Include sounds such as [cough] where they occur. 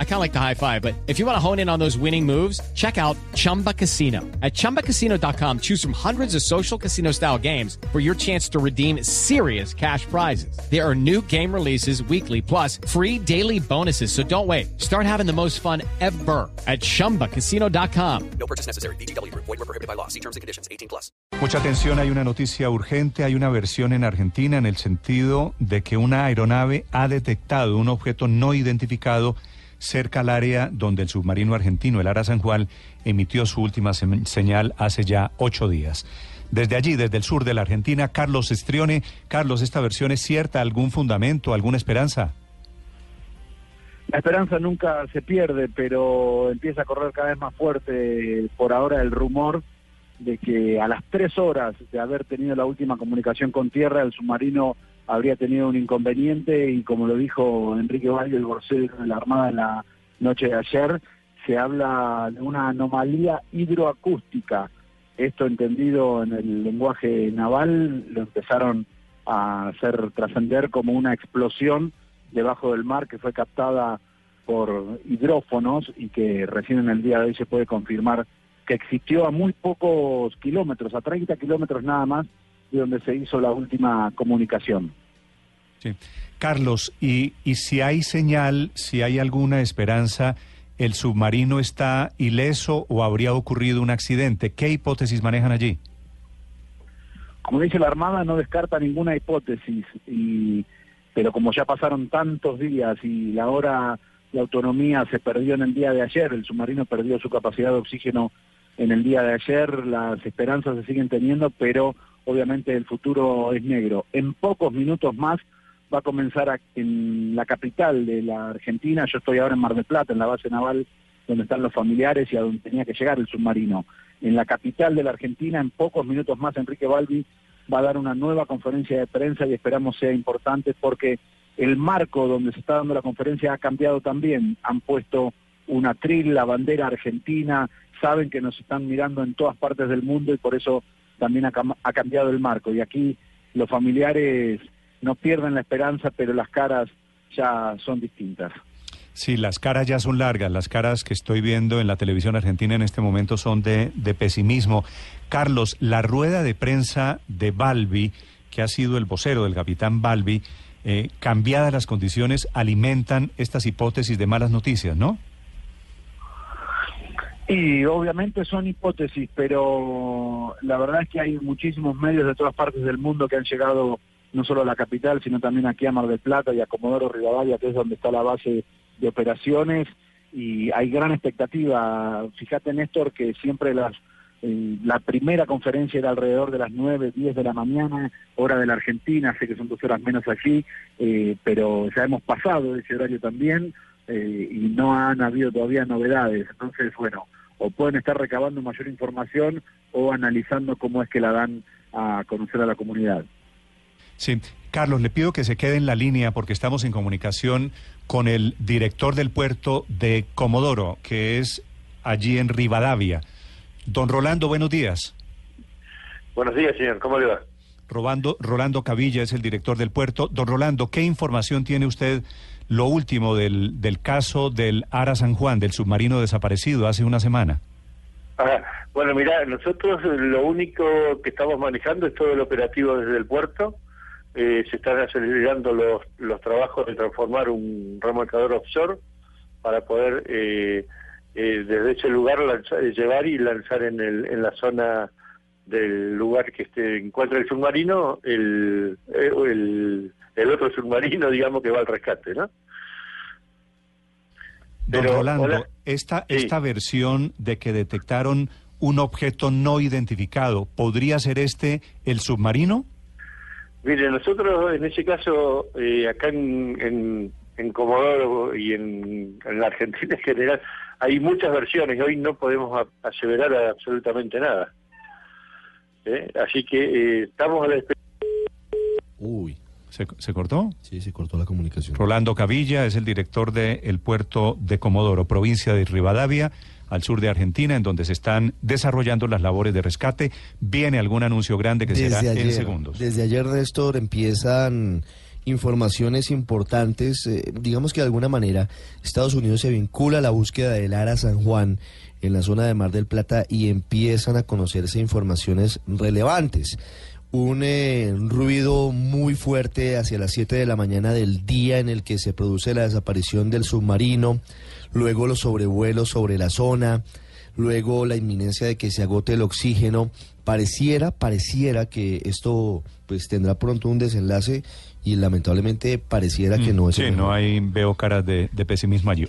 I kind of like the high five, but if you want to hone in on those winning moves, check out Chumba Casino. At ChumbaCasino.com, choose from hundreds of social casino style games for your chance to redeem serious cash prizes. There are new game releases weekly, plus free daily bonuses. So don't wait. Start having the most fun ever at ChumbaCasino.com. No purchase necessary. BGW. Void were prohibited by law. See terms and conditions. 18 plus. Mucha atención, hay una noticia urgente, hay una versión en Argentina en el sentido de que una aeronave ha detectado un objeto no identificado cerca al área donde el submarino argentino, el Ara San Juan, emitió su última señal hace ya ocho días. Desde allí, desde el sur de la Argentina, Carlos Estrione. Carlos, ¿esta versión es cierta? ¿Algún fundamento? ¿Alguna esperanza? La esperanza nunca se pierde, pero empieza a correr cada vez más fuerte por ahora el rumor de que a las tres horas de haber tenido la última comunicación con tierra, el submarino habría tenido un inconveniente y como lo dijo Enrique Valle, el vocero de la Armada en la noche de ayer, se habla de una anomalía hidroacústica. Esto entendido en el lenguaje naval lo empezaron a hacer trascender como una explosión debajo del mar que fue captada por hidrófonos y que recién en el día de hoy se puede confirmar que existió a muy pocos kilómetros, a 30 kilómetros nada más, de donde se hizo la última comunicación. Sí. Carlos, y, y si hay señal, si hay alguna esperanza, ¿el submarino está ileso o habría ocurrido un accidente? ¿Qué hipótesis manejan allí? Como dice la Armada, no descarta ninguna hipótesis, y, pero como ya pasaron tantos días y la hora de autonomía se perdió en el día de ayer, el submarino perdió su capacidad de oxígeno en el día de ayer, las esperanzas se siguen teniendo, pero obviamente el futuro es negro. En pocos minutos más va a comenzar a- en la capital de la Argentina, yo estoy ahora en Mar del Plata, en la base naval donde están los familiares y a donde tenía que llegar el submarino. En la capital de la Argentina, en pocos minutos más, Enrique Balbi va a dar una nueva conferencia de prensa y esperamos sea importante porque el marco donde se está dando la conferencia ha cambiado también. Han puesto una tril, la bandera argentina, saben que nos están mirando en todas partes del mundo y por eso también ha, cam- ha cambiado el marco. Y aquí los familiares no pierden la esperanza, pero las caras ya son distintas. Sí, las caras ya son largas, las caras que estoy viendo en la televisión argentina en este momento son de, de pesimismo. Carlos, la rueda de prensa de Balbi, que ha sido el vocero del capitán Balbi, eh, cambiadas las condiciones, alimentan estas hipótesis de malas noticias, ¿no? Y obviamente son hipótesis, pero la verdad es que hay muchísimos medios de todas partes del mundo que han llegado no solo a la capital, sino también aquí a Mar del Plata y a Comodoro Rivadavia, que es donde está la base de operaciones, y hay gran expectativa. Fíjate, Néstor, que siempre las eh, la primera conferencia era alrededor de las 9, 10 de la mañana, hora de la Argentina, sé que son dos horas menos allí, eh, pero ya hemos pasado ese horario también eh, y no han habido todavía novedades. Entonces, bueno, o pueden estar recabando mayor información o analizando cómo es que la dan a conocer a la comunidad. Sí, Carlos, le pido que se quede en la línea porque estamos en comunicación con el director del puerto de Comodoro, que es allí en Rivadavia. Don Rolando, buenos días. Buenos días, señor. ¿Cómo le va? Robando, Rolando Cavilla es el director del puerto. Don Rolando, ¿qué información tiene usted lo último del, del caso del Ara San Juan, del submarino desaparecido hace una semana? Ah, bueno, mira, nosotros lo único que estamos manejando es todo el operativo desde el puerto. Eh, se están acelerando los, los trabajos de transformar un remolcador offshore para poder eh, eh, desde ese lugar lanzar- llevar y lanzar en, el, en la zona del lugar que este, encuentra el submarino el, eh, el, el otro submarino, [laughs] digamos, que va al rescate, ¿no? Don Pero, Rolando, hola. esta, Sí. esta versión de que detectaron un objeto no identificado, ¿podría ser este el submarino? Mire, nosotros en ese caso, eh, acá en, en, en Comodoro y en, en la Argentina en general, hay muchas versiones. Hoy no podemos aseverar absolutamente nada. ¿Eh? Así que eh, estamos a la espera. Uy, ¿Se, se cortó? sí, se cortó la comunicación. Rolando Cavilla es el director del puerto de Comodoro, provincia de Rivadavia, al sur de Argentina, en donde se están desarrollando las labores de rescate. Viene algún anuncio grande que será en segundos. Desde ayer, Néstor, empiezan informaciones importantes. eh, digamos que de alguna manera Estados Unidos se vincula a la búsqueda del Ara San Juan en la zona de Mar del Plata y empiezan a conocerse informaciones relevantes. Un eh, ruido muy fuerte hacia las 7 de la mañana del día en el que se produce la desaparición del submarino, luego los sobrevuelos sobre la zona, luego la inminencia de que se agote el oxígeno. Pareciera, pareciera que esto pues tendrá pronto un desenlace y lamentablemente pareciera que no es Mm, Sí, no hay, veo caras de, de pesimismo allí.